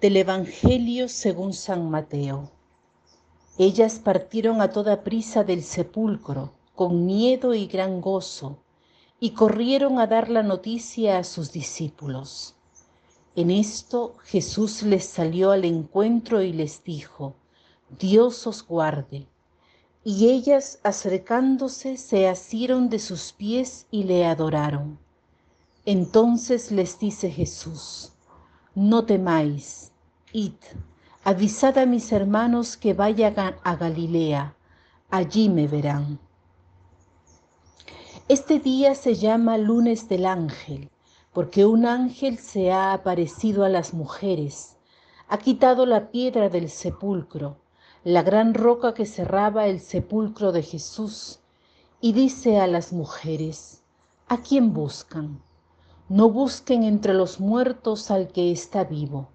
Del Evangelio según San Mateo. Ellas partieron a toda prisa del sepulcro, con miedo y gran gozo, y corrieron a dar la noticia a sus discípulos. En esto Jesús les salió al encuentro y les dijo, Dios os guarde. Y ellas, acercándose, se asieron de sus pies y le adoraron. Entonces les dice Jesús, no temáis, id, avisad a mis hermanos que vayan a Galilea, allí me verán. Este día se llama lunes del ángel, porque un ángel se ha aparecido a las mujeres, ha quitado la piedra del sepulcro, la gran roca que cerraba el sepulcro de Jesús, y dice a las mujeres, ¿a quién buscan? No busquen entre los muertos al que está vivo.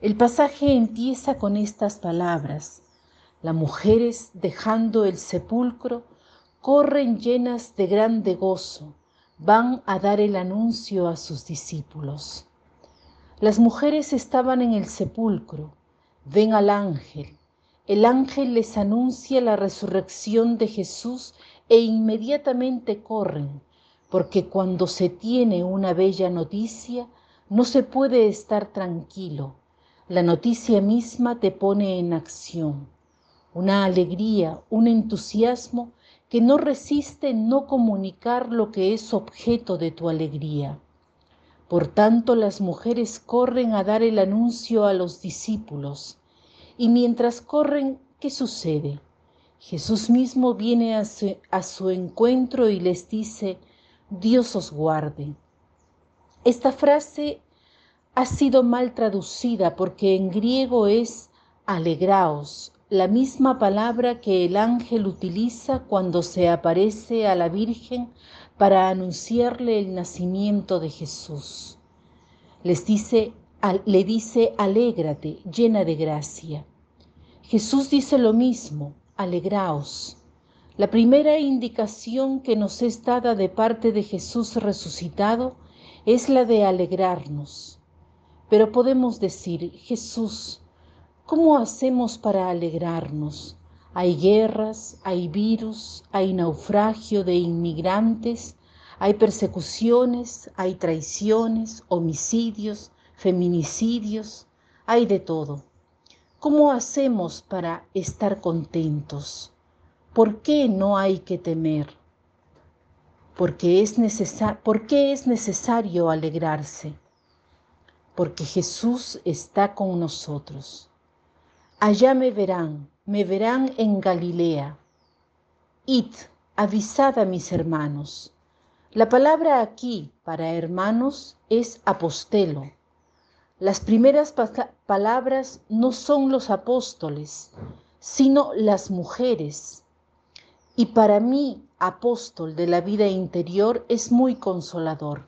El pasaje empieza con estas palabras. Las mujeres, dejando el sepulcro, corren llenas de grande gozo, van a dar el anuncio a sus discípulos. Las mujeres estaban en el sepulcro, ven al ángel. El ángel les anuncia la resurrección de Jesús e inmediatamente corren porque cuando se tiene una bella noticia, no se puede estar tranquilo. La noticia misma te pone en acción. Una alegría, un entusiasmo que no resiste no comunicar lo que es objeto de tu alegría. Por tanto, las mujeres corren a dar el anuncio a los discípulos. Y mientras corren, ¿qué sucede? Jesús mismo viene a su, a su encuentro y les dice, Dios os guarde. Esta frase ha sido mal traducida porque en griego es alegraos, la misma palabra que el ángel utiliza cuando se aparece a la Virgen para anunciarle el nacimiento de Jesús. Les dice, le dice, alégrate, llena de gracia. Jesús dice lo mismo, alegraos. La primera indicación que nos es dada de parte de Jesús resucitado es la de alegrarnos. Pero podemos decir, Jesús, ¿cómo hacemos para alegrarnos? Hay guerras, hay virus, hay naufragio de inmigrantes, hay persecuciones, hay traiciones, homicidios, feminicidios, hay de todo. ¿Cómo hacemos para estar contentos? ¿Por qué no hay que temer? Porque es ¿Por qué es necesario alegrarse? Porque Jesús está con nosotros. Allá me verán, me verán en Galilea. Id, avisad a mis hermanos. La palabra aquí para hermanos es apostelo. Las primeras palabras no son los apóstoles, sino las mujeres y para mí, apóstol de la vida interior, es muy consolador.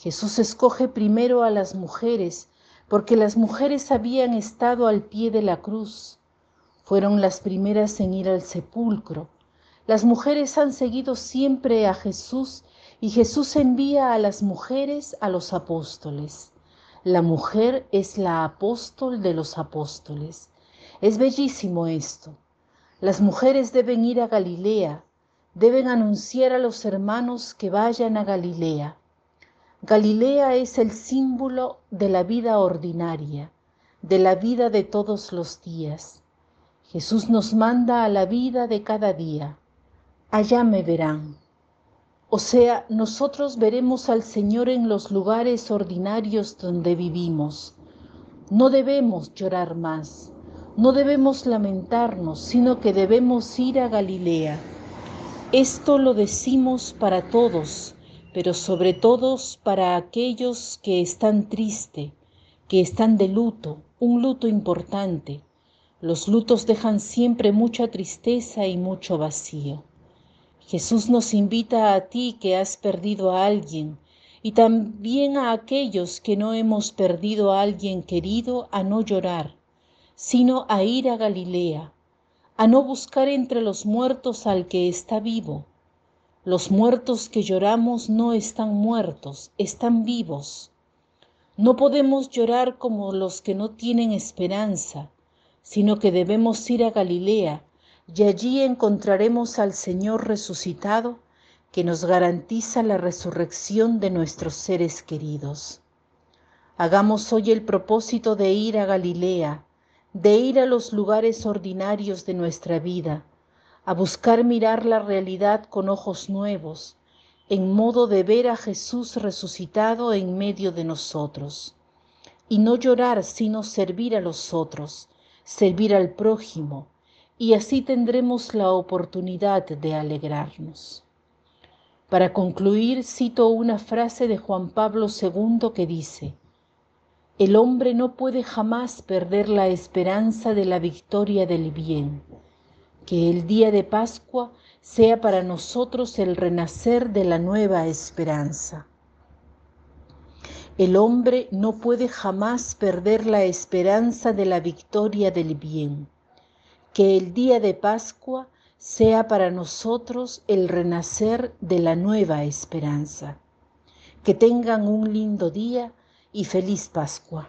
Jesús escoge primero a las mujeres porque las mujeres habían estado al pie de la cruz. Fueron las primeras en ir al sepulcro. Las mujeres han seguido siempre a Jesús y Jesús envía a las mujeres a los apóstoles. La mujer es la apóstol de los apóstoles. Es bellísimo esto. Las mujeres deben ir a Galilea, deben anunciar a los hermanos que vayan a Galilea. Galilea es el símbolo de la vida ordinaria, de la vida de todos los días. Jesús nos manda a la vida de cada día. Allá me verán. O sea, nosotros veremos al Señor en los lugares ordinarios donde vivimos. No debemos llorar más. No debemos lamentarnos, sino que debemos ir a Galilea. Esto lo decimos para todos, pero sobre todo para aquellos que están tristes, que están de luto, un luto importante. Los lutos dejan siempre mucha tristeza y mucho vacío. Jesús nos invita a ti que has perdido a alguien y también a aquellos que no hemos perdido a alguien querido a no llorar, sino a ir a Galilea, a no buscar entre los muertos al que está vivo. Los muertos que lloramos no están muertos, están vivos. No podemos llorar como los que no tienen esperanza, sino que debemos ir a Galilea y allí encontraremos al Señor resucitado que nos garantiza la resurrección de nuestros seres queridos. Hagamos hoy el propósito de ir a Galilea, de ir a los lugares ordinarios de nuestra vida, a buscar mirar la realidad con ojos nuevos, en modo de ver a Jesús resucitado en medio de nosotros, y no llorar sino servir a los otros, servir al prójimo, y así tendremos la oportunidad de alegrarnos. Para concluir, cito una frase de Juan Pablo II que dice, El hombre no puede jamás perder la esperanza de la victoria del bien. Que el día de Pascua sea para nosotros el renacer de la nueva esperanza. El hombre no puede jamás perder la esperanza de la victoria del bien. Que el día de Pascua sea para nosotros el renacer de la nueva esperanza. Que tengan un lindo día y feliz Pascua.